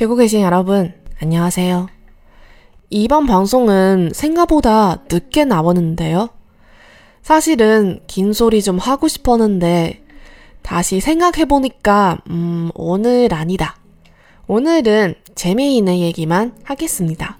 듣고 계신 여러분, 안녕하세요. 이번 방송은 생각보다 늦게 나오는데요. 사실은 긴 소리 좀 하고 싶었는데 다시 생각해보니까 음, 오늘 아니다. 오늘은 재미있는 얘기만 하겠습니다.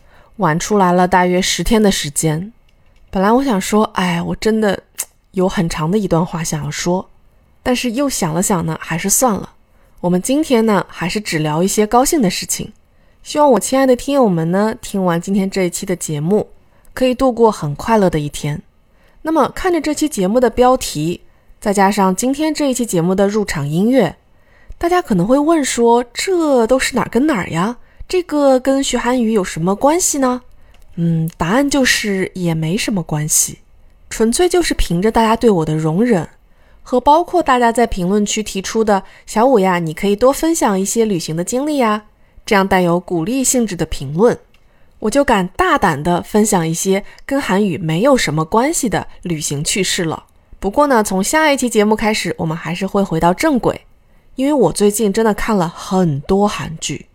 晚出来了大约十天的时间。本来我想说，哎，我真的有很长的一段话想要说，但是又想了想呢，还是算了。我们今天呢，还是只聊一些高兴的事情。希望我亲爱的听友们呢，听完今天这一期的节目，可以度过很快乐的一天。那么，看着这期节目的标题，再加上今天这一期节目的入场音乐，大家可能会问说：这都是哪儿跟哪儿呀？这个跟学韩语有什么关系呢？嗯，答案就是也没什么关系，纯粹就是凭着大家对我的容忍，和包括大家在评论区提出的“小五呀，你可以多分享一些旅行的经历呀”。这样带有鼓励性质的评论，我就敢大胆的分享一些跟韩语没有什么关系的旅行趣事了。不过呢，从下一期节目开始，我们还是会回到正轨，因为我最近真的看了很多韩剧。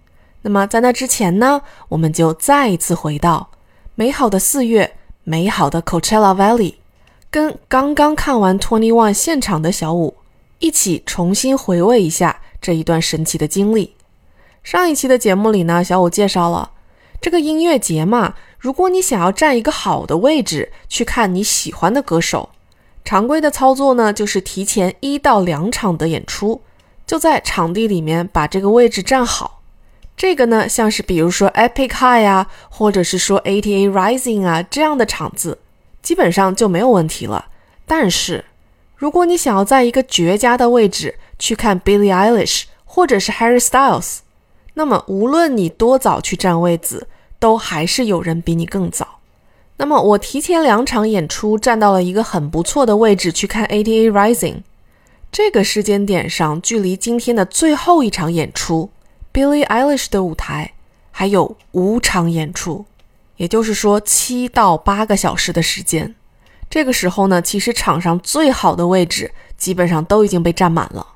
那么在那之前呢，我们就再一次回到美好的四月，美好的 Coachella Valley，跟刚刚看完 Twenty One 现场的小五一起重新回味一下这一段神奇的经历。上一期的节目里呢，小五介绍了这个音乐节嘛。如果你想要占一个好的位置去看你喜欢的歌手，常规的操作呢就是提前一到两场的演出，就在场地里面把这个位置占好。这个呢，像是比如说 Epic High 啊，或者是说 ATA Rising 啊这样的场子，基本上就没有问题了。但是，如果你想要在一个绝佳的位置去看 Billie Eilish 或者是 Harry Styles，那么，无论你多早去占位子，都还是有人比你更早。那么，我提前两场演出站到了一个很不错的位置去看 ATA Rising。这个时间点上，距离今天的最后一场演出 Billie Eilish 的舞台还有五场演出，也就是说七到八个小时的时间。这个时候呢，其实场上最好的位置基本上都已经被占满了。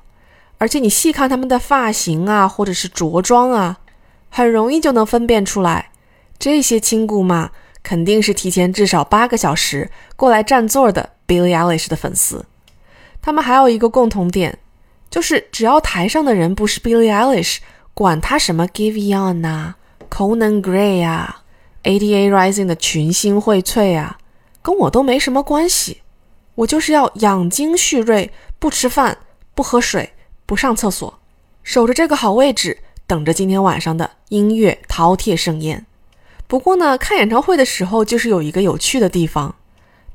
而且你细看他们的发型啊，或者是着装啊，很容易就能分辨出来，这些亲姑妈肯定是提前至少八个小时过来占座的 Billie Eilish 的粉丝。他们还有一个共同点，就是只要台上的人不是 Billie Eilish，管他什么 Give On 啊，Conan Gray 啊，Ada Rising 的群星荟萃啊，跟我都没什么关系。我就是要养精蓄锐，不吃饭，不喝水。不上厕所，守着这个好位置，等着今天晚上的音乐饕餮盛宴。不过呢，看演唱会的时候就是有一个有趣的地方：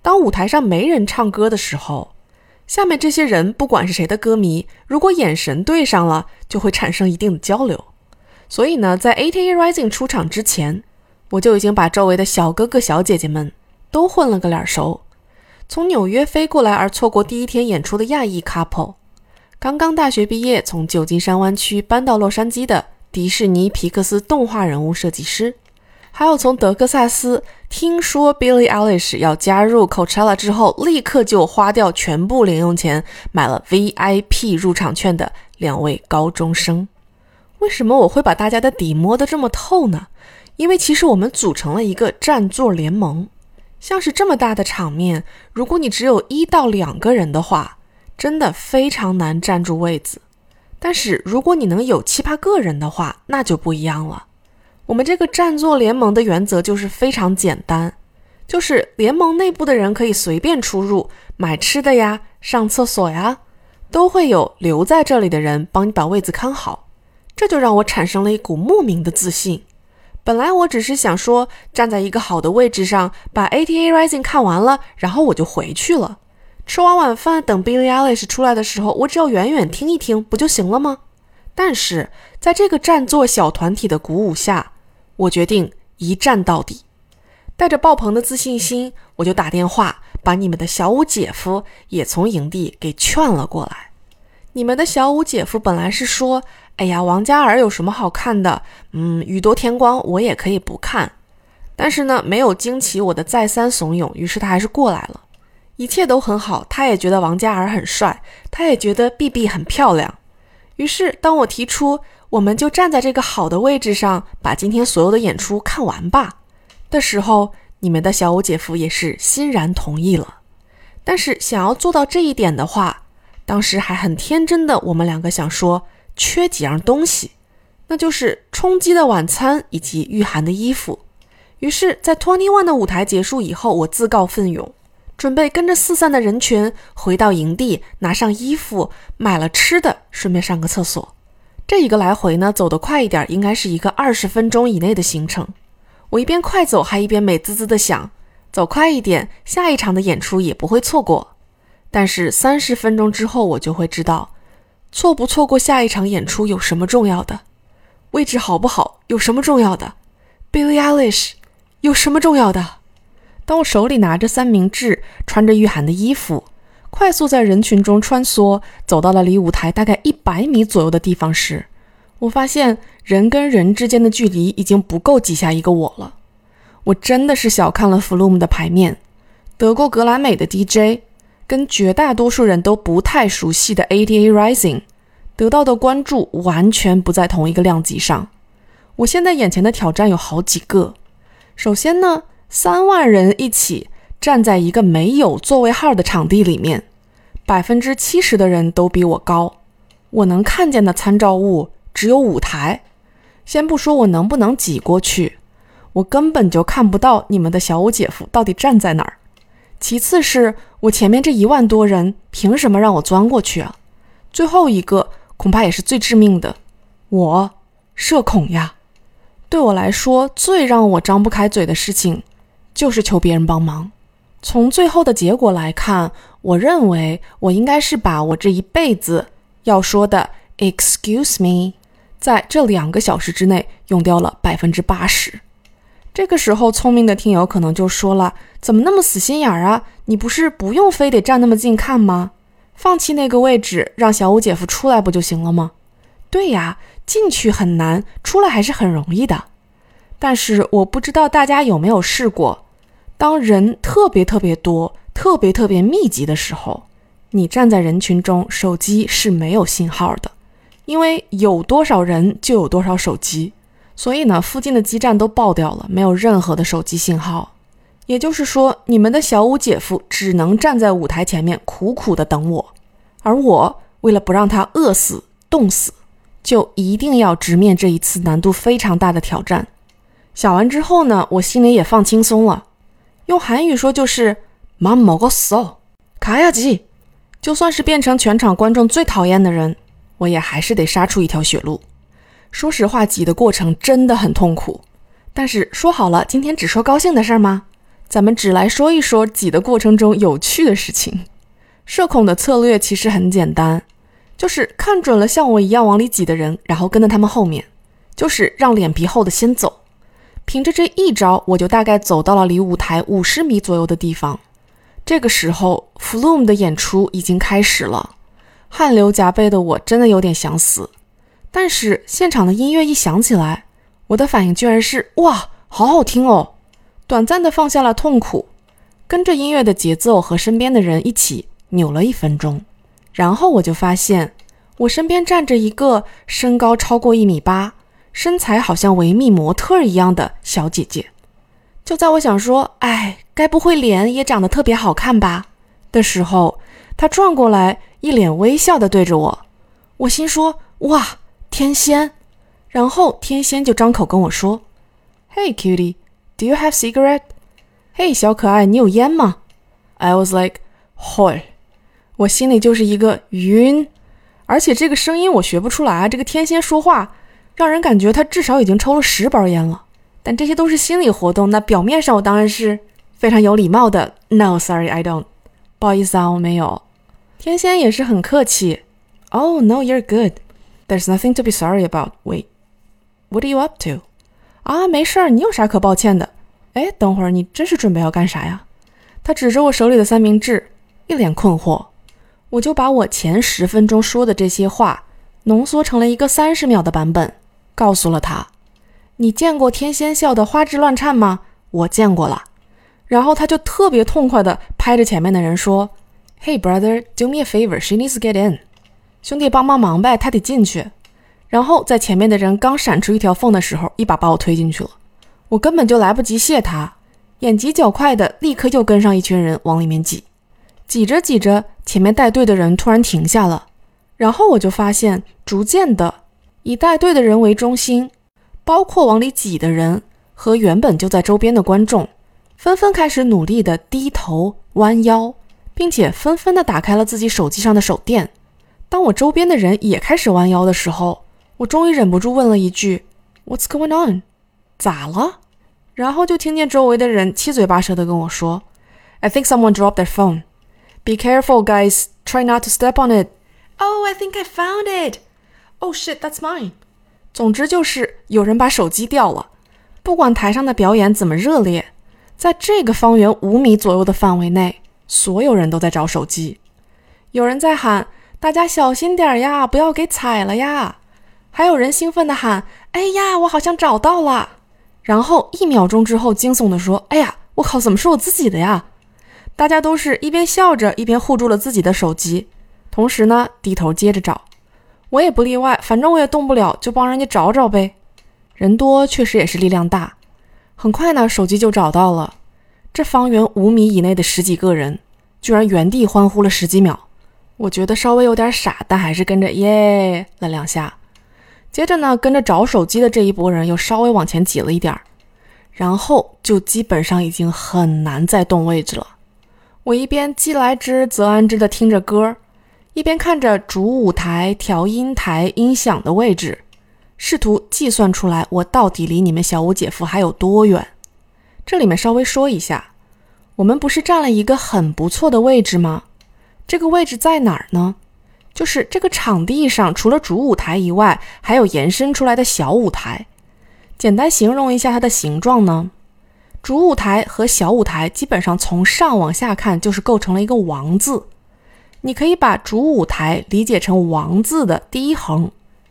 当舞台上没人唱歌的时候，下面这些人不管是谁的歌迷，如果眼神对上了，就会产生一定的交流。所以呢，在 ATA Rising 出场之前，我就已经把周围的小哥哥小姐姐们都混了个脸熟。从纽约飞过来而错过第一天演出的亚裔 couple。刚刚大学毕业，从旧金山湾区搬到洛杉矶的迪士尼皮克斯动画人物设计师，还有从德克萨斯听说 Billie Eilish 要加入 Coachella 之后，立刻就花掉全部零用钱买了 VIP 入场券的两位高中生。为什么我会把大家的底摸得这么透呢？因为其实我们组成了一个占座联盟，像是这么大的场面，如果你只有一到两个人的话。真的非常难占住位子，但是如果你能有七八个人的话，那就不一样了。我们这个占座联盟的原则就是非常简单，就是联盟内部的人可以随便出入，买吃的呀、上厕所呀，都会有留在这里的人帮你把位子看好。这就让我产生了一股莫名的自信。本来我只是想说，站在一个好的位置上，把 ATA Rising 看完了，然后我就回去了。吃完晚饭，等 Billie Eilish 出来的时候，我只要远远听一听，不就行了吗？但是在这个占座小团体的鼓舞下，我决定一战到底。带着爆棚的自信心，我就打电话把你们的小五姐夫也从营地给劝了过来。你们的小五姐夫本来是说。哎呀，王嘉尔有什么好看的？嗯，宇多田光我也可以不看，但是呢，没有惊起我的再三怂恿，于是他还是过来了。一切都很好，他也觉得王嘉尔很帅，他也觉得 B B 很漂亮。于是，当我提出我们就站在这个好的位置上，把今天所有的演出看完吧的时候，你们的小五姐夫也是欣然同意了。但是，想要做到这一点的话，当时还很天真的我们两个想说。缺几样东西，那就是冲击的晚餐以及御寒的衣服。于是，在 Twenty One 的舞台结束以后，我自告奋勇，准备跟着四散的人群回到营地，拿上衣服，买了吃的，顺便上个厕所。这一个来回呢，走得快一点，应该是一个二十分钟以内的行程。我一边快走，还一边美滋滋的想：走快一点，下一场的演出也不会错过。但是三十分钟之后，我就会知道。错不错过下一场演出有什么重要的？位置好不好有什么重要的？Billie Eilish 有什么重要的？当我手里拿着三明治，穿着御寒的衣服，快速在人群中穿梭，走到了离舞台大概一百米左右的地方时，我发现人跟人之间的距离已经不够挤下一个我了。我真的是小看了 Flume 的牌面，得过格莱美的 DJ。跟绝大多数人都不太熟悉的 ADA Rising 得到的关注完全不在同一个量级上。我现在眼前的挑战有好几个。首先呢，三万人一起站在一个没有座位号的场地里面，百分之七十的人都比我高。我能看见的参照物只有舞台。先不说我能不能挤过去，我根本就看不到你们的小五姐夫到底站在哪儿。其次是我前面这一万多人，凭什么让我钻过去啊？最后一个恐怕也是最致命的，我社恐呀。对我来说，最让我张不开嘴的事情，就是求别人帮忙。从最后的结果来看，我认为我应该是把我这一辈子要说的 “excuse me”，在这两个小时之内用掉了百分之八十。这个时候，聪明的听友可能就说了：“怎么那么死心眼儿啊？你不是不用非得站那么近看吗？放弃那个位置，让小五姐夫出来不就行了吗？”对呀，进去很难，出来还是很容易的。但是我不知道大家有没有试过，当人特别特别多、特别特别密集的时候，你站在人群中，手机是没有信号的，因为有多少人就有多少手机。所以呢，附近的基站都爆掉了，没有任何的手机信号。也就是说，你们的小五姐夫只能站在舞台前面苦苦的等我，而我为了不让他饿死、冻死，就一定要直面这一次难度非常大的挑战。想完之后呢，我心里也放轻松了。用韩语说就是“妈먹었어”，卡呀吉。就算是变成全场观众最讨厌的人，我也还是得杀出一条血路。说实话，挤的过程真的很痛苦。但是说好了，今天只说高兴的事儿吗？咱们只来说一说挤的过程中有趣的事情。社恐的策略其实很简单，就是看准了像我一样往里挤的人，然后跟在他们后面，就是让脸皮厚的先走。凭着这一招，我就大概走到了离舞台五十米左右的地方。这个时候，Flume 的演出已经开始了，汗流浃背的我真的有点想死。但是现场的音乐一响起来，我的反应居然是哇，好好听哦！短暂的放下了痛苦，跟着音乐的节奏和身边的人一起扭了一分钟，然后我就发现我身边站着一个身高超过一米八、身材好像维密模特一样的小姐姐。就在我想说，哎，该不会脸也长得特别好看吧的时候，她转过来，一脸微笑的对着我。我心说，哇！天仙，然后天仙就张口跟我说：“Hey cutie, do you have cigarette? Hey 小可爱，你有烟吗？”I was like, "Hoi"，我心里就是一个晕，而且这个声音我学不出来。这个天仙说话让人感觉他至少已经抽了十包烟了，但这些都是心理活动。那表面上我当然是非常有礼貌的，No，sorry，I don't。不好意思啊，我没有。天仙也是很客气。Oh no，you're good。There's nothing to be sorry about. Wait，what are you up to？啊，没事儿，你有啥可抱歉的？哎，等会儿你真是准备要干啥呀？他指着我手里的三明治，一脸困惑。我就把我前十分钟说的这些话浓缩成了一个三十秒的版本，告诉了他。你见过天仙笑得花枝乱颤吗？我见过了。然后他就特别痛快地拍着前面的人说：“Hey brother, do me a favor. She needs to get in.” 兄弟，帮帮忙呗，他得进去。然后在前面的人刚闪出一条缝的时候，一把把我推进去了。我根本就来不及谢他，眼疾脚快的立刻又跟上一群人往里面挤。挤着挤着，前面带队的人突然停下了，然后我就发现，逐渐的以带队的人为中心，包括往里挤的人和原本就在周边的观众，纷纷开始努力的低头弯腰，并且纷纷的打开了自己手机上的手电。当我周边的人也开始弯腰的时候，我终于忍不住问了一句：“What's going on？咋了？”然后就听见周围的人七嘴八舌的跟我说：“I think someone dropped their phone. Be careful, guys. Try not to step on it. Oh, I think I found it. Oh shit, that's mine.” 总之就是有人把手机掉了。不管台上的表演怎么热烈，在这个方圆五米左右的范围内，所有人都在找手机。有人在喊。大家小心点儿呀，不要给踩了呀！还有人兴奋地喊：“哎呀，我好像找到了！”然后一秒钟之后，惊悚地说：“哎呀，我靠，怎么是我自己的呀？”大家都是一边笑着，一边护住了自己的手机，同时呢，低头接着找。我也不例外，反正我也动不了，就帮人家找找呗。人多确实也是力量大，很快呢，手机就找到了。这方圆五米以内的十几个人，居然原地欢呼了十几秒。我觉得稍微有点傻，但还是跟着耶了两下。接着呢，跟着找手机的这一波人又稍微往前挤了一点儿，然后就基本上已经很难再动位置了。我一边既来之则安之的听着歌，一边看着主舞台、调音台、音响的位置，试图计算出来我到底离你们小五姐夫还有多远。这里面稍微说一下，我们不是占了一个很不错的位置吗？这个位置在哪儿呢？就是这个场地上，除了主舞台以外，还有延伸出来的小舞台。简单形容一下它的形状呢，主舞台和小舞台基本上从上往下看就是构成了一个王字。你可以把主舞台理解成王字的第一横，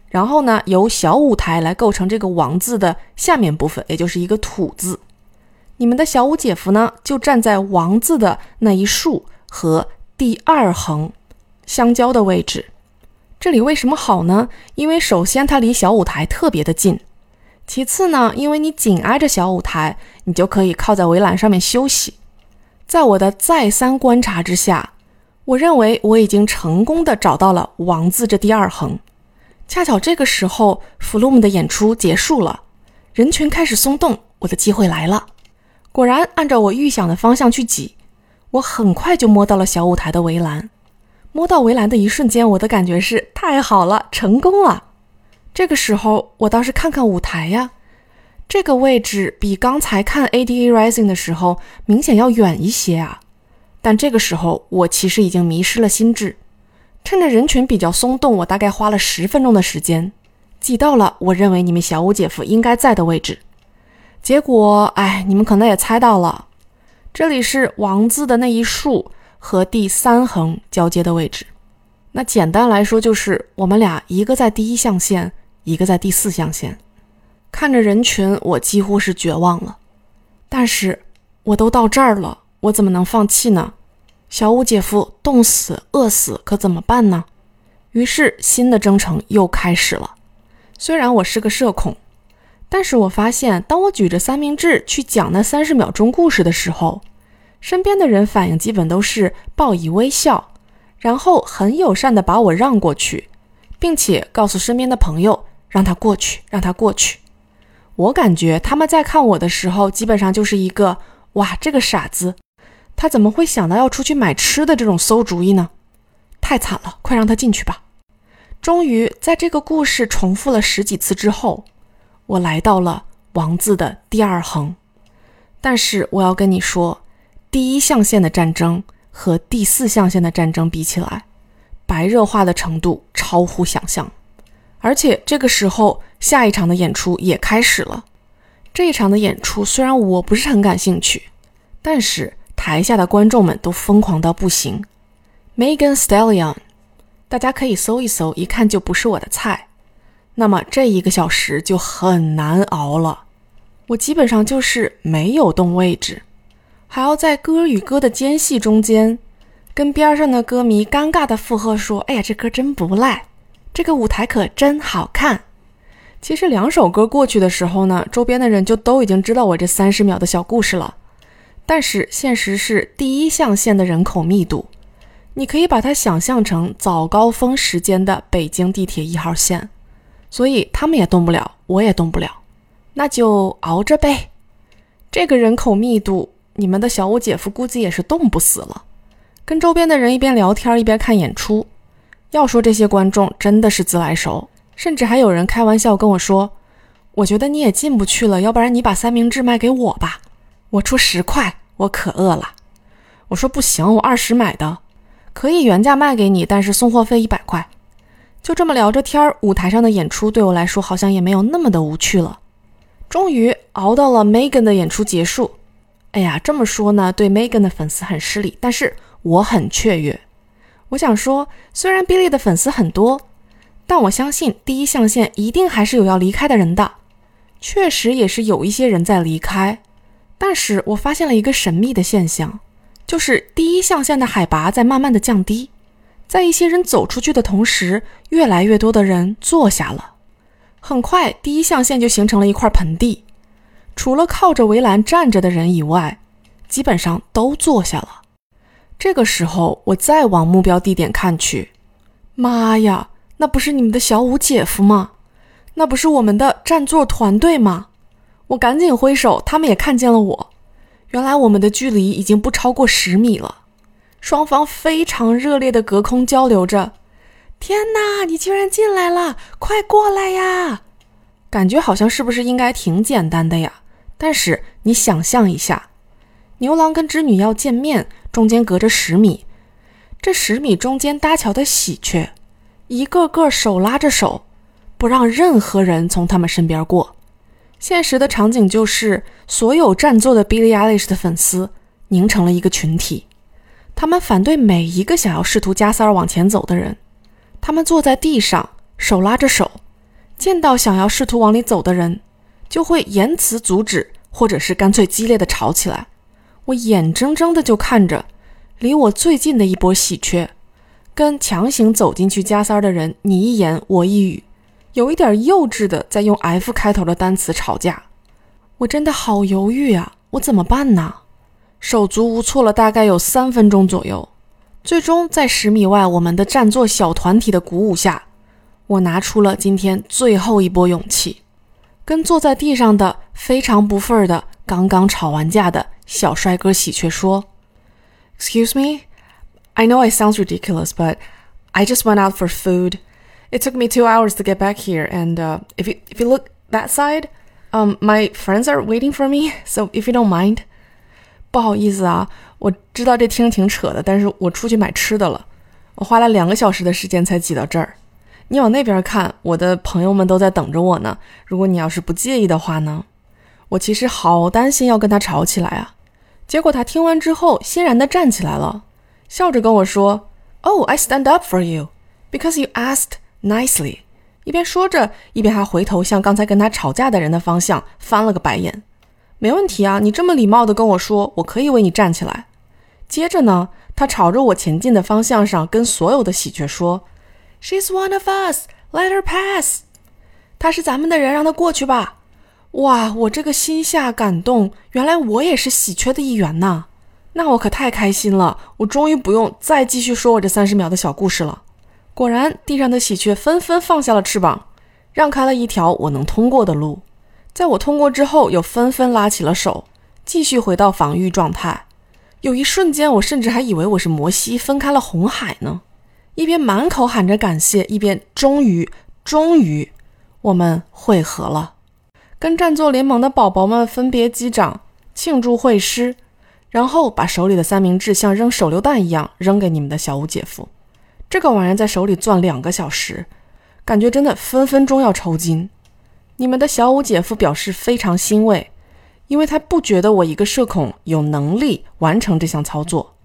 然后呢，由小舞台来构成这个王字的下面部分，也就是一个土字。你们的小五姐夫呢，就站在王字的那一竖和。第二横相交的位置，这里为什么好呢？因为首先它离小舞台特别的近，其次呢，因为你紧挨着小舞台，你就可以靠在围栏上面休息。在我的再三观察之下，我认为我已经成功的找到了王字这第二横。恰巧这个时候，Flume 的演出结束了，人群开始松动，我的机会来了。果然，按照我预想的方向去挤。我很快就摸到了小舞台的围栏，摸到围栏的一瞬间，我的感觉是太好了，成功了。这个时候，我倒是看看舞台呀，这个位置比刚才看 ADA Rising 的时候明显要远一些啊。但这个时候，我其实已经迷失了心智，趁着人群比较松动，我大概花了十分钟的时间挤到了我认为你们小五姐夫应该在的位置。结果，哎，你们可能也猜到了。这里是王字的那一竖和第三横交接的位置。那简单来说，就是我们俩一个在第一象限，一个在第四象限。看着人群，我几乎是绝望了。但是我都到这儿了，我怎么能放弃呢？小五姐夫冻死、饿死，可怎么办呢？于是新的征程又开始了。虽然我是个社恐。但是我发现，当我举着三明治去讲那三十秒钟故事的时候，身边的人反应基本都是报以微笑，然后很友善的把我让过去，并且告诉身边的朋友让他过去，让他过去。我感觉他们在看我的时候，基本上就是一个哇，这个傻子，他怎么会想到要出去买吃的这种馊主意呢？太惨了，快让他进去吧。终于，在这个故事重复了十几次之后。我来到了王字的第二横。但是我要跟你说，第一象限的战争和第四象限的战争比起来，白热化的程度超乎想象。而且这个时候，下一场的演出也开始了。这一场的演出虽然我不是很感兴趣，但是台下的观众们都疯狂到不行。Megan Stallion，大家可以搜一搜，一看就不是我的菜。那么这一个小时就很难熬了。我基本上就是没有动位置，还要在歌与歌的间隙中间，跟边上的歌迷尴尬的附和说：“哎呀，这歌真不赖，这个舞台可真好看。”其实两首歌过去的时候呢，周边的人就都已经知道我这三十秒的小故事了。但是现实是第一象限的人口密度。你可以把它想象成早高峰时间的北京地铁一号线，所以他们也动不了，我也动不了，那就熬着呗。这个人口密度，你们的小五姐夫估计也是冻不死了。跟周边的人一边聊天一边看演出，要说这些观众真的是自来熟，甚至还有人开玩笑跟我说：“我觉得你也进不去了，要不然你把三明治卖给我吧，我出十块，我可饿了。”我说：“不行，我二十买的。”可以原价卖给你，但是送货费一百块。就这么聊着天儿，舞台上的演出对我来说好像也没有那么的无趣了。终于熬到了 Megan 的演出结束。哎呀，这么说呢，对 Megan 的粉丝很失礼，但是我很雀跃。我想说，虽然 Billy 的粉丝很多，但我相信第一象限一定还是有要离开的人的。确实也是有一些人在离开，但是我发现了一个神秘的现象。就是第一象限的海拔在慢慢的降低，在一些人走出去的同时，越来越多的人坐下了。很快，第一象限就形成了一块盆地，除了靠着围栏站着的人以外，基本上都坐下了。这个时候，我再往目标地点看去，妈呀，那不是你们的小五姐夫吗？那不是我们的占座团队吗？我赶紧挥手，他们也看见了我。原来我们的距离已经不超过十米了，双方非常热烈的隔空交流着。天哪，你居然进来了！快过来呀！感觉好像是不是应该挺简单的呀？但是你想象一下，牛郎跟织女要见面，中间隔着十米，这十米中间搭桥的喜鹊，一个个手拉着手，不让任何人从他们身边过。现实的场景就是，所有占座的 Billie Eilish 的粉丝凝成了一个群体，他们反对每一个想要试图加塞儿往前走的人。他们坐在地上，手拉着手，见到想要试图往里走的人，就会言辞阻止，或者是干脆激烈的吵起来。我眼睁睁的就看着，离我最近的一波喜鹊，跟强行走进去加塞儿的人你一言我一语。有一点幼稚的，在用 F 开头的单词吵架，我真的好犹豫啊！我怎么办呢？手足无措了，大概有三分钟左右。最终在十米外，我们的占座小团体的鼓舞下，我拿出了今天最后一波勇气，跟坐在地上的非常不忿的、刚刚吵完架的小帅哥喜鹊说：“Excuse me, I know it sounds ridiculous, but I just went out for food.” It took me two hours to get back here, and uh, if you if you look that side, um, my friends are waiting for me. So if you don't mind，不好意思啊，我知道这听着挺扯的，但是我出去买吃的了。我花了两个小时的时间才挤到这儿。你往那边看，我的朋友们都在等着我呢。如果你要是不介意的话呢，我其实好担心要跟他吵起来啊。结果他听完之后，欣然地站起来了，笑着跟我说：“Oh, I stand up for you because you asked。” Nicely，一边说着，一边还回头向刚才跟他吵架的人的方向翻了个白眼。没问题啊，你这么礼貌的跟我说，我可以为你站起来。接着呢，他朝着我前进的方向上跟所有的喜鹊说：“She's one of us, let her pass。”她是咱们的人，让她过去吧。哇，我这个心下感动，原来我也是喜鹊的一员呐。那我可太开心了，我终于不用再继续说我这三十秒的小故事了。果然，地上的喜鹊纷纷放下了翅膀，让开了一条我能通过的路。在我通过之后，又纷纷拉起了手，继续回到防御状态。有一瞬间，我甚至还以为我是摩西分开了红海呢。一边满口喊着感谢，一边终于，终于，我们汇合了。跟战作联盟的宝宝们分别击掌，庆祝会师，然后把手里的三明治像扔手榴弹一样扔给你们的小五姐夫。这个玩意在手里攥两个小时，感觉真的分分钟要抽筋。你们的小五姐夫表示非常欣慰，因为他不觉得我一个社恐有能力完成这项操作。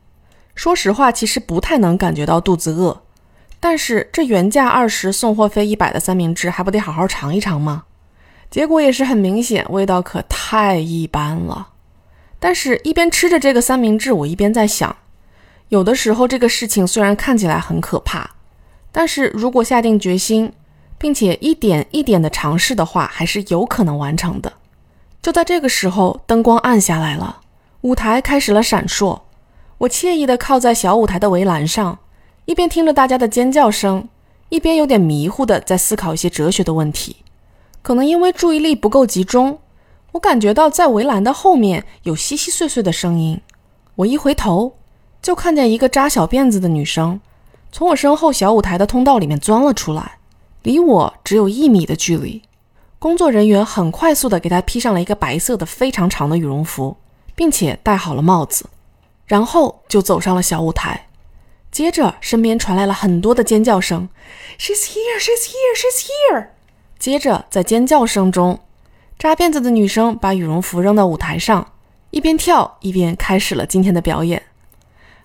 说实话，其实不太能感觉到肚子饿，但是这原价二十、送货费一百的三明治，还不得好好尝一尝吗？结果也是很明显，味道可太一般了。但是，一边吃着这个三明治，我一边在想，有的时候这个事情虽然看起来很可怕，但是如果下定决心，并且一点一点的尝试的话，还是有可能完成的。就在这个时候，灯光暗下来了，舞台开始了闪烁。我惬意地靠在小舞台的围栏上，一边听着大家的尖叫声，一边有点迷糊地在思考一些哲学的问题。可能因为注意力不够集中，我感觉到在围栏的后面有稀稀碎碎的声音。我一回头，就看见一个扎小辫子的女生从我身后小舞台的通道里面钻了出来，离我只有一米的距离。工作人员很快速地给她披上了一个白色的非常长的羽绒服，并且戴好了帽子。然后就走上了小舞台，接着身边传来了很多的尖叫声，She's here, she's here, she's here。接着在尖叫声中，扎辫子的女生把羽绒服扔到舞台上，一边跳一边开始了今天的表演。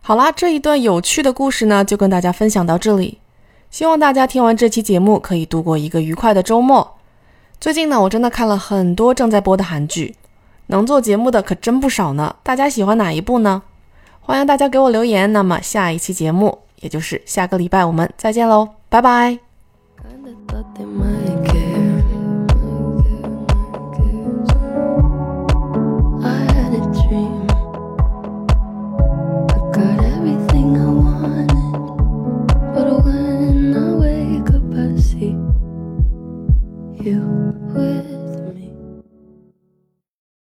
好啦，这一段有趣的故事呢，就跟大家分享到这里。希望大家听完这期节目可以度过一个愉快的周末。最近呢，我真的看了很多正在播的韩剧，能做节目的可真不少呢。大家喜欢哪一部呢？欢迎大家给我留言。那么下一期节目，也就是下个礼拜，我们再见喽，拜拜。